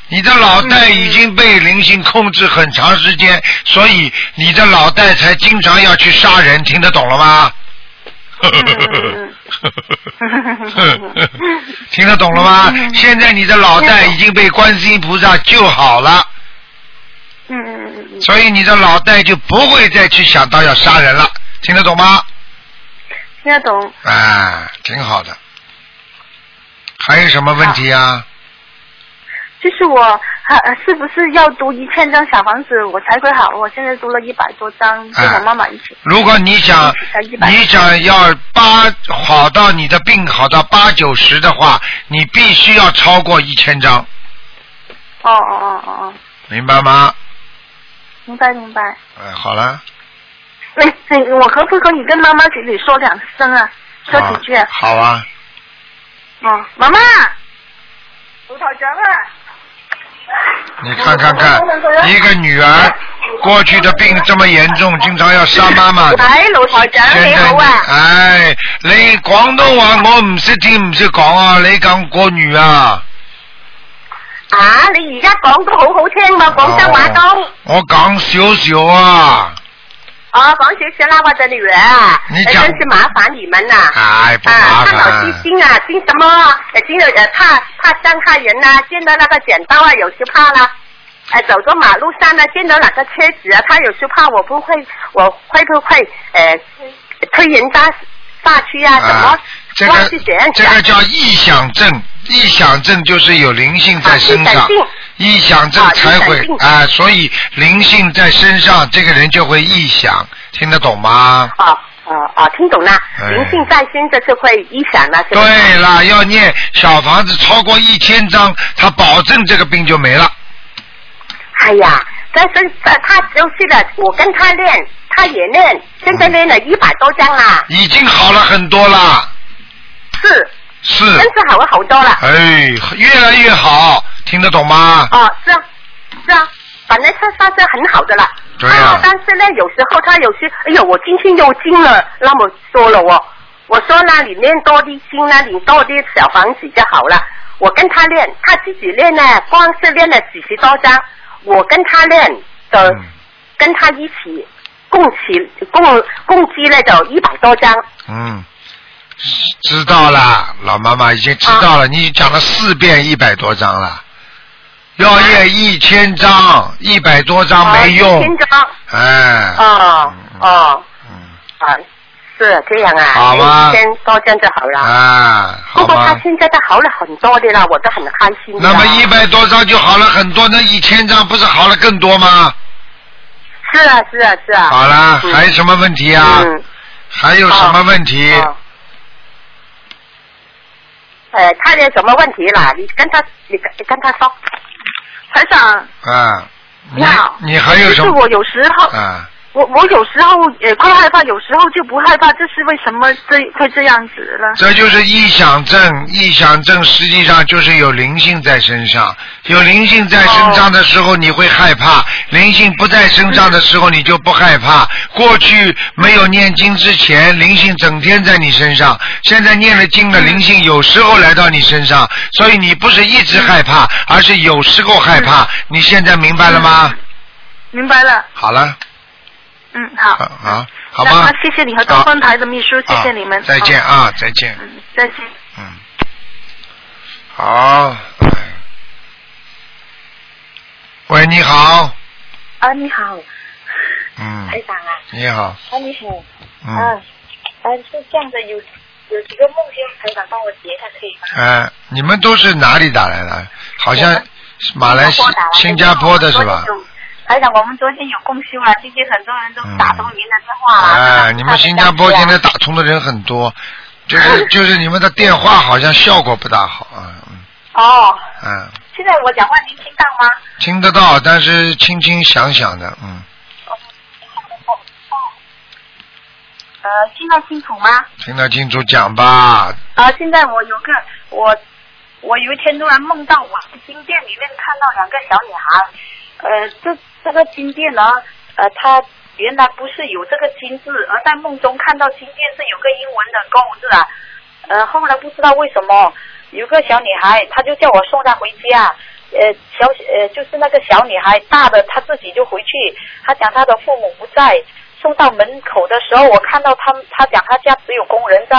你的脑袋已经被灵性控制很长时间，所以你的脑袋才经常要去杀人，听得懂了吗？听得懂了吗？现在你的脑袋已经被观世音菩萨救好了，嗯嗯嗯嗯所以你的脑袋就不会再去想到要杀人了，听得懂吗？听得懂。哎，挺好的。还有什么问题啊？就是我还呃是不是要读一千张小房子我才会好？我现在读了一百多张，跟我妈妈一起。如果你想。你想要八好到你的病好到八九十的话，你必须要超过一千张，哦哦哦哦哦，明白吗？明白明白。哎，好了，哎哎，我可不可以跟妈妈给你说两声啊？说几句啊？好啊，哦，妈妈，卢台长啊。你看看看，一个女儿过去的病这么严重，经常要杀妈妈的。哎，卢台长你好啊。唉，你廣東話我唔識聽唔識講啊，你講國語啊？啊，你而家講都好好聽嘛，廣州話都。我講少少啊，哦，講少少啦，我的女儿啊，你真是麻烦你们了。哎，不啊，麻看到煩。心啊，心什么？呃，心呃怕怕伤害人呐、见到那个剪刀啊，有时怕啦。呃，走到马路上呢，见到哪个车子啊，他有时怕我不会，我会不会呃推人家下去啊？什麼啊？这忘个这个叫臆想症，臆想症就是有灵性在身上啊臆想症，才會臆想症。啊，所以灵性在身上，这个人就会臆想，听得懂吗？啊哦哦，听懂了，灵性在身就是會臆想了，是吧？對啦，要念小房子超过一千张，他保证这个病就没了。哎呀，但是呃他就是的，我跟他练，他也练，现在练了一百多张啦，已经好了很多了，是，是，真是好了好多了。哎，越来越好，聽得懂吗？啊，是啊，是啊，本来他他是很好的啦。对啊哦但是呢，有时候他有些，哎呦，我今天又惊了，那么说了我，我说呢，你练多啲经呢，你多啲小房子就好了。我跟他练，他自己练呢，光是练了几十多张，我跟他练的，嗯跟他一起共起共共计呢，就一百多张。嗯，知道了，老妈妈已经知道了，你讲了四遍一百多张了，要念一千张，一百多张没用哦一，千张。哎，哦哦嗯，啊，是这样啊，好吧一千多张就好了。啊，好不过他。现在都好了很多的了，我都很开心。那么一百多张就好了很多，那一千张不是好了更多吗？是啊是啊是啊。好了，还有什么问题啊？嗯。还有什麼問題？哦呃，他有什么问题啦？你跟他，你跟你跟他说。台长，啊，你你好你还有什么？是我有时候，啊，我我有时候也会害怕，有时候就不害怕，这是为什么这会这样子了？这就是臆想症，臆想症实际上就是有灵性在身上，有灵性在身上的时候你会害怕，灵性不在身上的时候你就不害怕。过去没有念经之前，灵性整天在你身上，现在念了经了，灵性有时候来到你身上，所以你不是一直害怕，而是有时候害怕。你现在明白了吗？明白了，好了，嗯，好。好好，好吧那。谢谢你和东方台的秘书，谢谢你们。啊再见。啊，再见。嗯，再见。嗯，好。哎喂，你好。啊，你好，嗯，台长啊，你好。啊，你好，嗯，啊，啊，是这样的，有有几个梦境，台长帮我解一下可以吗？哎，你们都是哪里打来的？好像马来西新加坡的新加坡的是吧？？台长，我们昨天有共修啊，今天很多人都打通您的电话了。哎，你们新加坡现在打通的人很多，就是 [LAUGHS] 就是你们的电话好像效果不大好啊，嗯哦，嗯，现在我讲话您听到吗？听得到，但是轻轻响响的，嗯，哦。哦呃，听得清楚吗？听得清楚，讲吧。啊，现在我有个我我有一天突然梦到我在金店里面看到两个小女孩，呃，这这个金店呢，呃，他原来不是有这个金字，而在梦中看到金店是有个英文的 Go 字啊，呃，后来不知道为什么有个小女孩，她就叫我送她回家。呃，小呃，就是那个小女孩，大的她自己就回去。她讲她的父母不在，送到门口的时候，我看到他们，她讲她家只有工人在，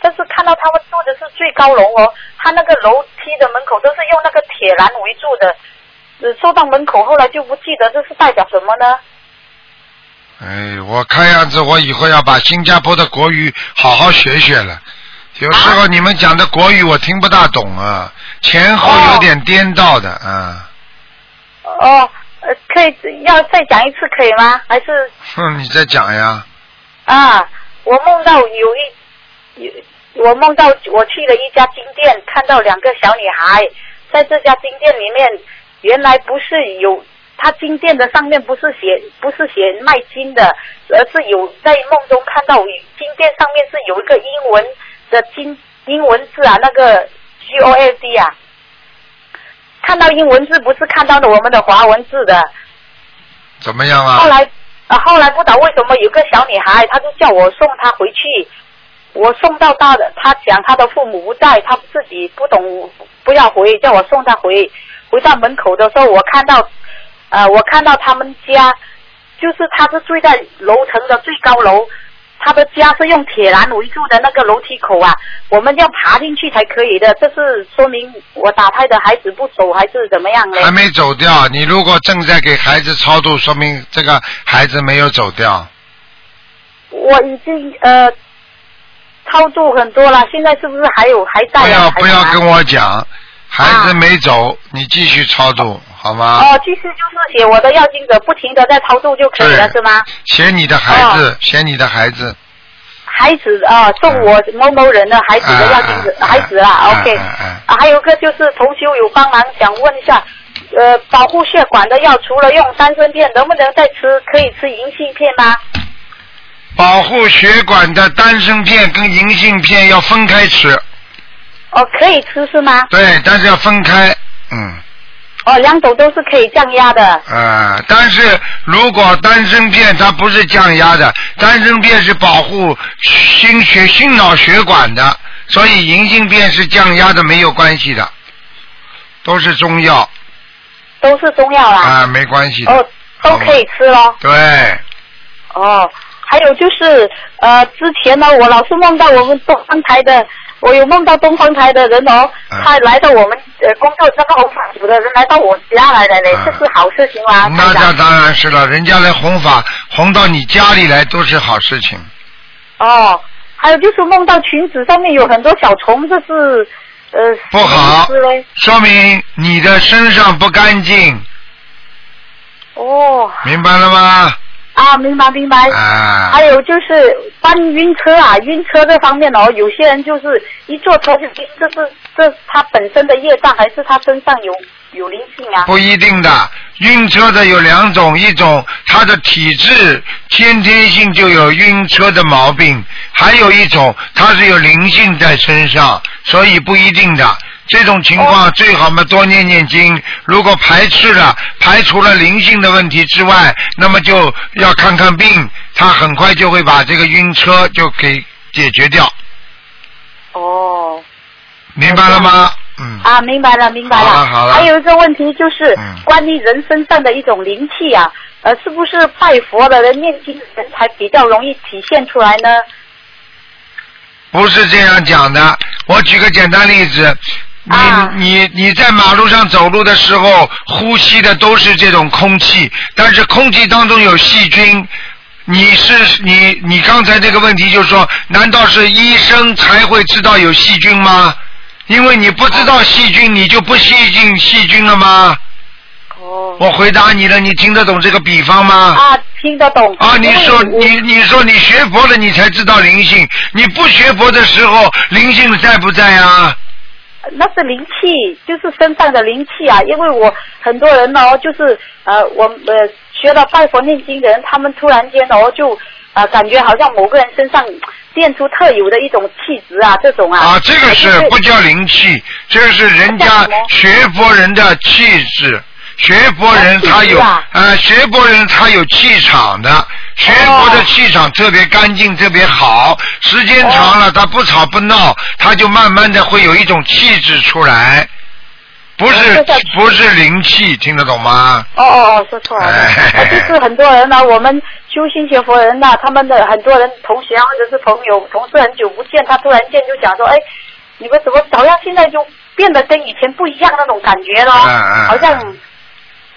但是看到他们住的是最高楼哦，他那个楼梯的门口都是用那个铁栏围住的。呃，送到门口，后来就不记得这是代表什么呢？哎，我看样子我以后要把新加坡的国语好好学学了。有时候你们讲的国语我听不大懂啊，前后有点颠倒的啊。哦，呃，可以要再讲一次可以吗？还是哼，你再讲呀。啊，我梦到有一有，我梦到我去了一家金店，看到两个小女孩，在这家金店里面，原来不是有，他金店的上面不是写不是写卖金的，而是有在梦中看到金店上面是有一个英文的金英文字啊，那个 G O L D 啊，看到英文字不是看到了我们的华文字的。怎么样啊？后来啊，后来不知道为什么有个小女孩，她就叫我送她回去。我送到她的，她讲她的父母不在，她自己不懂，不要回，叫我送她回。回到门口的时候，我看到，呃，我看到他们家，就是他是住在楼层的最高楼，他的家是用铁栏围住的那个楼梯口啊，我们要爬进去才可以的。这是说明我打胎的孩子不走还是怎么样呢？还没走掉，你如果正在给孩子超度，说明这个孩子没有走掉。我已经呃超度很多了，现在是不是还有还在不要啊？不要跟我讲，孩子没走，你继续操作好吗？哦，其实就是写我的要经者不停的在操作就可以了，是吗？写你的孩子，写你的孩子。孩子啊，送我某某人的孩子的要经者、孩子啊，OK。啊，还有一个就是同修有帮忙，想问一下，呃，保护血管的药除了用丹参片，能不能再吃可以吃银杏片吗？保护血管的丹参片跟银杏片要分开吃，哦，可以吃是吗？对，但是要分开，嗯。哦，两种都是可以降压的。呃，但是如果丹参片它不是降压的，丹参片是保护心血、心脑血管的，所以银杏片是降压的，没有关系的，都是中药都是中药啦。啊，没关系的。哦，都可以吃咯。对，哦，还有就是呃，之前呢，我老是梦到我们东方台的，我有梦到东方台的人哦，嗯他来到我们呃工作这个红法组的人来到我家来了嘞，这是好事情吗？嗯那那当然是了，人家来弘法，弘到你家里来都是好事情。哦，还有就是梦到裙子上面有很多小虫，这是呃不好？说明你的身上不干净，哦，明白了吗？啊，明白明白。啊还有就是关于晕车啊，晕车这方面哦，有些人就是一坐车就晕，这是这是他本身的业障，还是他身上有有灵性啊？不一定的，晕车的有两种，一种他的体质先天性就有晕车的毛病，还有一种他是有灵性在身上，所以不一定的。这种情况最好嘛多念念经，如果排斥了、排除了灵性的问题之外，那么就要看看病，他很快就会把这个晕车就给解决掉，哦。明白了吗？嗯。啊，明白了，明白了。好了好了嗯还有一个问题就是关于人身上的一种灵气啊，呃，是不是拜佛的人、念经的人才比较容易体现出来呢？不是这样讲的。我举个简单例子，你、你你在马路上走路的时候，呼吸的都是这种空气，但是空气当中有细菌。你是你你刚才这个问题就是说，难道是医生才会知道有细菌吗？因为你不知道细菌，你就不吸进细菌了吗？哦。我回答你了，你听得懂这个比方吗？啊，听得懂。啊，你说你你说你学佛了，你才知道灵性。你不学佛的时候，灵性在不在啊？那是灵气，就是身上的灵气啊。因为我很多人哦，就是呃，我呃学了拜佛念经的人，他们突然间哦就呃感觉好像某个人身上变出特有的一种气质啊，这种啊。啊，这个是不叫灵气，这个是人家学佛人的气质。学佛人他有啊呃，学佛人他有气场的，学佛的气场特别干净，特别好。时间长了，他不吵不闹，他就慢慢的会有一种气质出来，不是不是灵气，听得懂吗？哦哦哦，说错了，就是很多人呢、我们修心学佛人呐、他们的很多人同学或者是朋友、同事很久不见，他突然间就讲说，哎，你们怎么好像现在就变得跟以前不一样那种感觉了，嗯嗯。好像，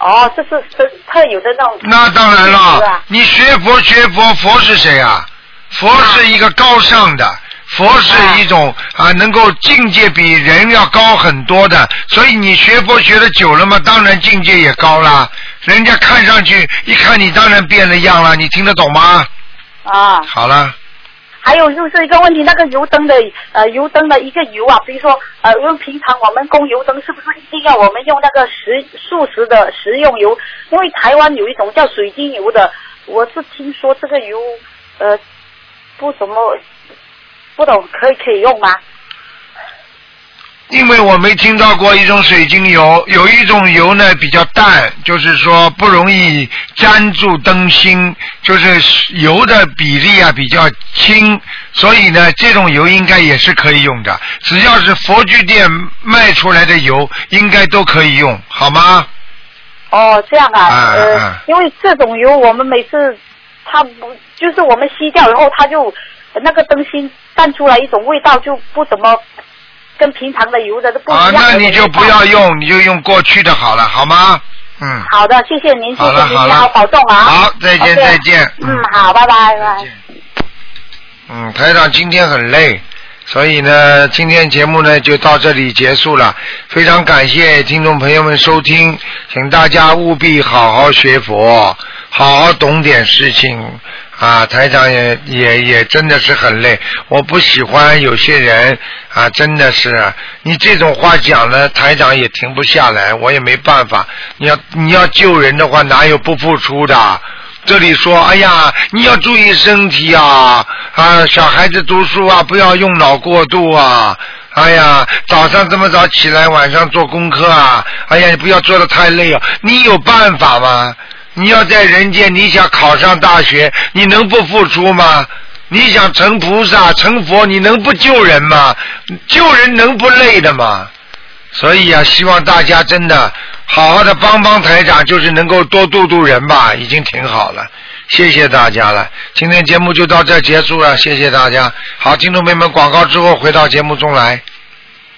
哦，这是是特有的那种。那当然了啊，你学佛学佛，佛是谁啊？佛是一个高尚的，佛是一种啊能够境界比人要高很多的，所以你学佛学的久了嘛，当然境界也高啦。人家看上去一看你，当然变了样了，你听得懂吗？啊，好了，还有就是一个问题，那个油灯的呃油灯的一个油啊，比如说呃，用平常我们供油灯是不是一定要我们用那个食素食的食用油？因为台湾有一种叫水晶油的，我是听说这个油呃不怎么不懂可以可以用吗？因为我没听到过一种水晶油，有一种油呢比较淡，就是说不容易粘住灯芯，就是油的比例啊比较轻，所以呢这种油应该也是可以用的，只要是佛具店卖出来的油，应该都可以用，好吗？哦，这样啊，啊呃，啊因为这种油我们每次它不就是我们吸掉以后，它就呃那个灯芯淡出来一种味道，就不怎么跟平常的油的都不一啊，样啊那你就不要用，你就用过去的好了，好吗？嗯，好的，谢谢您，谢谢您，好好保重啊。好再见再见嗯，好，拜拜拜拜。嗯，台长今天很累，所以呢，今天节目呢就到这里结束了。非常感谢听众朋友们收听，请大家务必好好学佛，好好懂点事情啊。台长也也也真的是很累，我不喜欢有些人啊，真的是你这种话讲了，台长也停不下来，我也没办法。你要你要救人的话，哪有不付出的？这里说，哎呀，你要注意身体啊，啊，小孩子读书啊，不要用脑过度啊。哎呀，早上这么早起来，晚上做功课啊，哎呀，你不要做的太累啊。你有办法吗？你要在人间，你想考上大学，你能不付出吗？你想成菩萨、成佛，你能不救人吗？救人能不累的吗？所以啊，希望大家真的好好的帮帮台长，就是能够多度度人吧，已经挺好了。谢谢大家了，今天节目就到这结束了，谢谢大家。好，听众朋友们，广告之后回到节目中来。